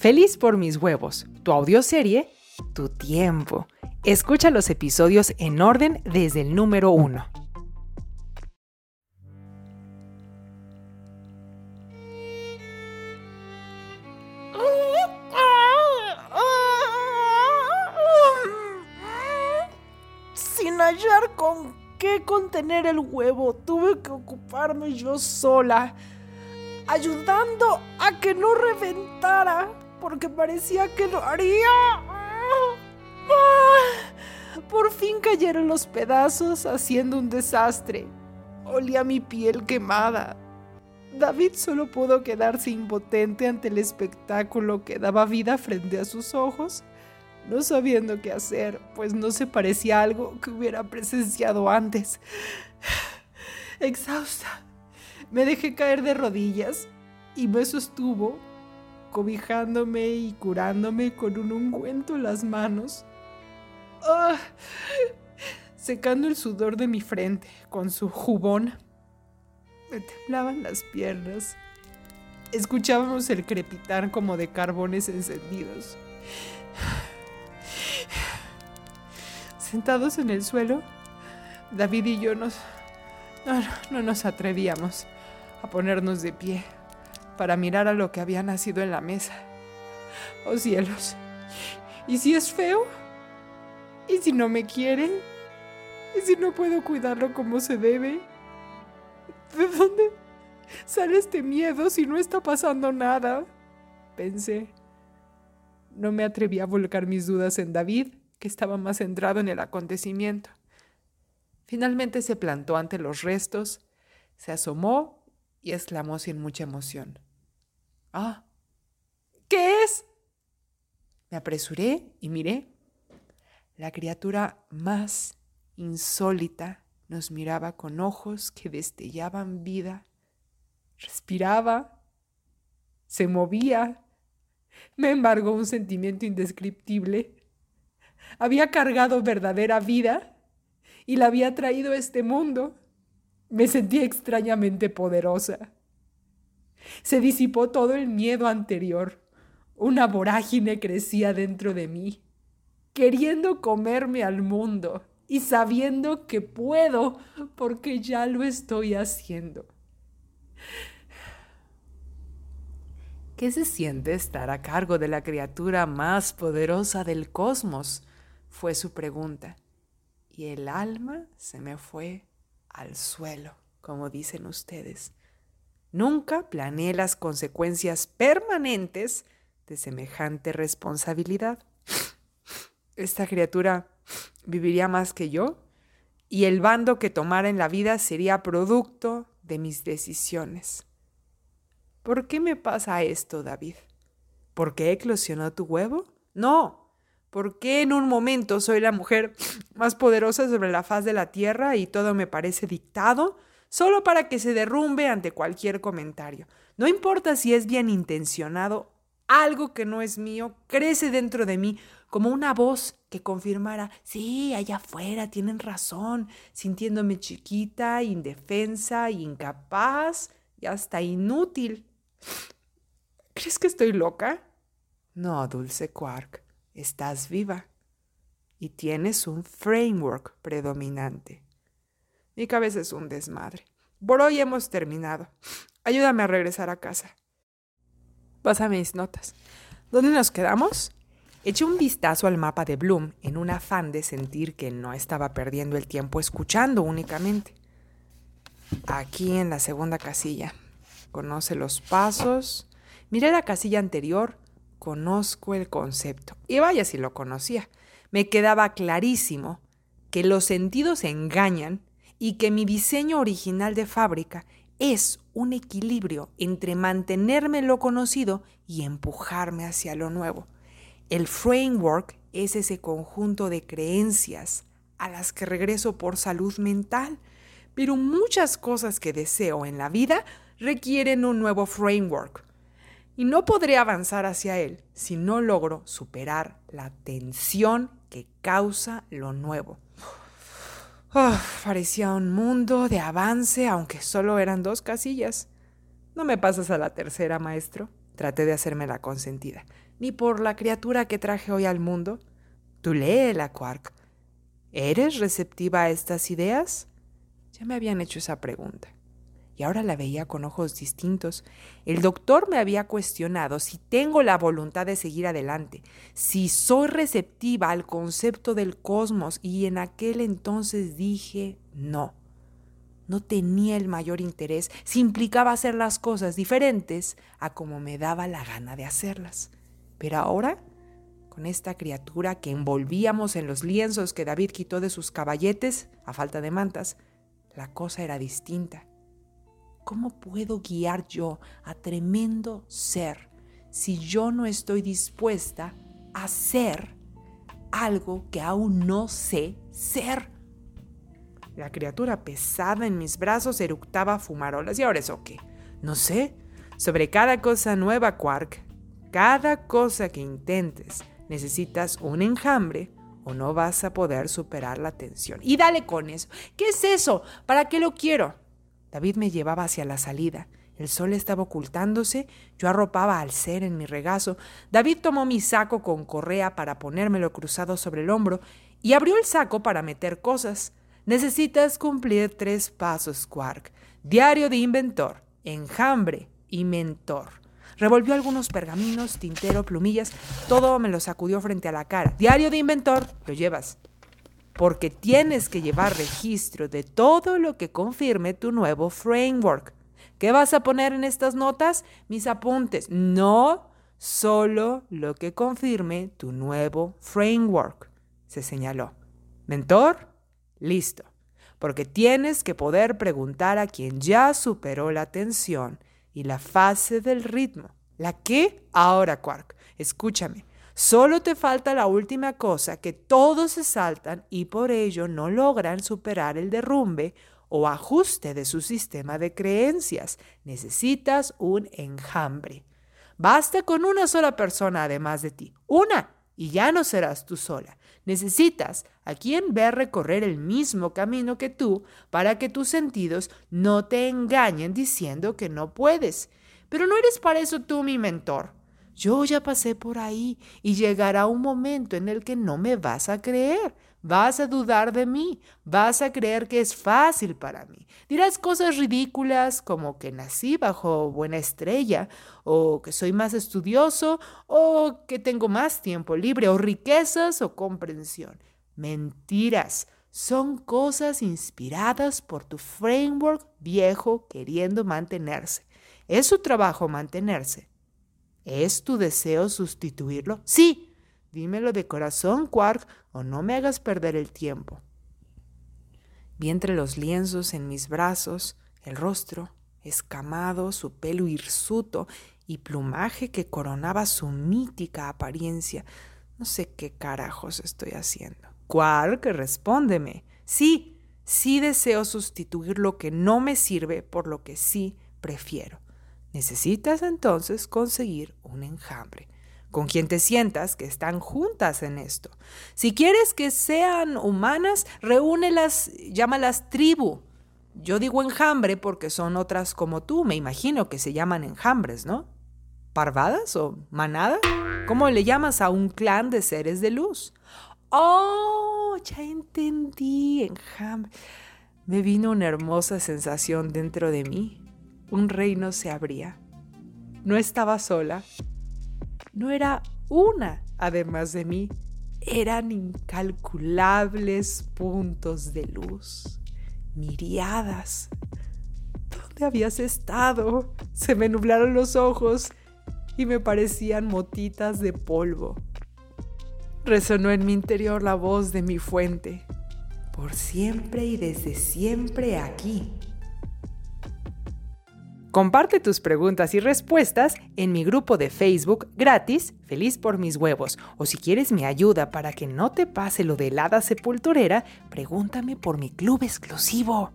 Feliz por mis huevos, tu audioserie, tu tiempo. Escucha los episodios en orden desde el número uno. Sin hallar con qué contener el huevo, tuve que ocuparme yo sola, ayudando a que no reventara, porque parecía que lo haría. Por fin cayeron los pedazos haciendo un desastre. Olía mi piel quemada. David solo pudo quedarse impotente ante el espectáculo que daba vida frente a sus ojos, no sabiendo qué hacer, pues no se parecía a algo que hubiera presenciado antes. Exhausta, me dejé caer de rodillas y me sostuvo, cobijándome y curándome con un ungüento en las manos. Ah, secando el sudor de mi frente con su jubón. Me temblaban las piernas. Escuchábamos el crepitar como de carbones encendidos. Sentados en el suelo, David y yo nos... No, no nos atrevíamos a ponernos de pie para mirar a lo que había nacido en la mesa. Oh cielos. ¿Y si es feo? ¿Y si no me quieren? ¿Y si no puedo cuidarlo como se debe? ¿De dónde sale este miedo si no está pasando nada? Pensé. No me atreví a volcar mis dudas en David, que estaba más centrado en el acontecimiento. Finalmente se plantó ante los restos, se asomó y exclamó sin mucha emoción. Ah, ¿qué es? Me apresuré y miré. La criatura más insólita nos miraba con ojos que destellaban vida. Respiraba, se movía. Me embargó un sentimiento indescriptible. Había cargado verdadera vida y la había traído a este mundo. Me sentí extrañamente poderosa. Se disipó todo el miedo anterior. Una vorágine crecía dentro de mí queriendo comerme al mundo y sabiendo que puedo porque ya lo estoy haciendo. ¿Qué se siente estar a cargo de la criatura más poderosa del cosmos? fue su pregunta. Y el alma se me fue al suelo, como dicen ustedes. Nunca planeé las consecuencias permanentes de semejante responsabilidad esta criatura viviría más que yo y el bando que tomara en la vida sería producto de mis decisiones. ¿Por qué me pasa esto, David? ¿Por qué eclosionó tu huevo? No. ¿Por qué en un momento soy la mujer más poderosa sobre la faz de la tierra y todo me parece dictado solo para que se derrumbe ante cualquier comentario? No importa si es bien intencionado, algo que no es mío crece dentro de mí como una voz que confirmara, sí, allá afuera tienen razón, sintiéndome chiquita, indefensa, incapaz y hasta inútil. ¿Crees que estoy loca? No, dulce Quark, estás viva y tienes un framework predominante. Mi cabeza es un desmadre. Por hoy hemos terminado. Ayúdame a regresar a casa. Pásame mis notas. ¿Dónde nos quedamos? Eché un vistazo al mapa de Bloom en un afán de sentir que no estaba perdiendo el tiempo escuchando únicamente. Aquí en la segunda casilla. Conoce los pasos. Miré la casilla anterior. Conozco el concepto. Y vaya si lo conocía. Me quedaba clarísimo que los sentidos engañan y que mi diseño original de fábrica es un equilibrio entre mantenerme en lo conocido y empujarme hacia lo nuevo. El framework es ese conjunto de creencias a las que regreso por salud mental, pero muchas cosas que deseo en la vida requieren un nuevo framework. Y no podré avanzar hacia él si no logro superar la tensión que causa lo nuevo. Parecía un mundo de avance, aunque solo eran dos casillas. No me pasas a la tercera, maestro. Traté de hacerme la consentida. ni por la criatura que traje hoy al mundo. Tú léela, Quark. ¿Eres receptiva a estas ideas? Ya me habían hecho esa pregunta y ahora la veía con ojos distintos. El doctor me había cuestionado si tengo la voluntad de seguir adelante, si soy receptiva al concepto del cosmos y en aquel entonces dije no. No tenía el mayor interés si implicaba hacer las cosas diferentes a como me daba la gana de hacerlas. Pero ahora, con esta criatura que envolvíamos en los lienzos que David quitó de sus caballetes, a falta de mantas, la cosa era distinta. ¿Cómo puedo guiar yo a tremendo ser si yo no estoy dispuesta a ser algo que aún no sé ser? La criatura pesada en mis brazos eructaba fumarolas. ¿Y ahora eso qué? No sé. Sobre cada cosa nueva, Quark, cada cosa que intentes, necesitas un enjambre o no vas a poder superar la tensión. Y dale con eso. ¿Qué es eso? ¿Para qué lo quiero? David me llevaba hacia la salida. El sol estaba ocultándose, yo arropaba al ser en mi regazo. David tomó mi saco con correa para ponérmelo cruzado sobre el hombro y abrió el saco para meter cosas. Necesitas cumplir tres pasos, Quark. Diario de inventor, enjambre y mentor. Revolvió algunos pergaminos, tintero, plumillas, todo me lo sacudió frente a la cara. Diario de inventor, lo llevas porque tienes que llevar registro de todo lo que confirme tu nuevo framework. ¿Qué vas a poner en estas notas? Mis apuntes. No, solo lo que confirme tu nuevo framework, se señaló. Mentor, listo, porque tienes que poder preguntar a quien ya superó la tensión y la fase del ritmo. ¿La qué? Ahora, Quark, escúchame. Solo te falta la última cosa que todos se saltan y por ello no logran superar el derrumbe o ajuste de su sistema de creencias. Necesitas un enjambre. Basta con una sola persona además de ti. Una. Y ya no serás tú sola. Necesitas a quien ver recorrer el mismo camino que tú para que tus sentidos no te engañen diciendo que no puedes. Pero no eres para eso tú mi mentor. Yo ya pasé por ahí y llegará un momento en el que no me vas a creer. Vas a dudar de mí, vas a creer que es fácil para mí. Dirás cosas ridículas como que nací bajo buena estrella, o que soy más estudioso, o que tengo más tiempo libre, o riquezas o comprensión. Mentiras. Son cosas inspiradas por tu framework viejo queriendo mantenerse. Es su trabajo mantenerse. ¿Es tu deseo sustituirlo? Sí. Dímelo de corazón, Quark, o no me hagas perder el tiempo. Vi entre los lienzos en mis brazos el rostro escamado, su pelo hirsuto y plumaje que coronaba su mítica apariencia. No sé qué carajos estoy haciendo. Quark, respóndeme. Sí, sí deseo sustituir lo que no me sirve por lo que sí prefiero. Necesitas entonces conseguir un enjambre con quien te sientas que están juntas en esto. Si quieres que sean humanas, reúnelas, llámalas tribu. Yo digo enjambre porque son otras como tú, me imagino que se llaman enjambres, ¿no? ¿Parvadas o manada? ¿Cómo le llamas a un clan de seres de luz? Oh, ya entendí, enjambre. Me vino una hermosa sensación dentro de mí un reino se abría. No estaba sola. No era una, además de mí. Eran incalculables puntos de luz, miriadas. ¿Dónde habías estado? Se me nublaron los ojos y me parecían motitas de polvo. Resonó en mi interior la voz de mi fuente. Por siempre y desde siempre aquí Comparte tus preguntas y respuestas en mi grupo de Facebook gratis, Feliz por mis huevos. O si quieres mi ayuda para que no te pase lo de helada sepulturera, pregúntame por mi club exclusivo.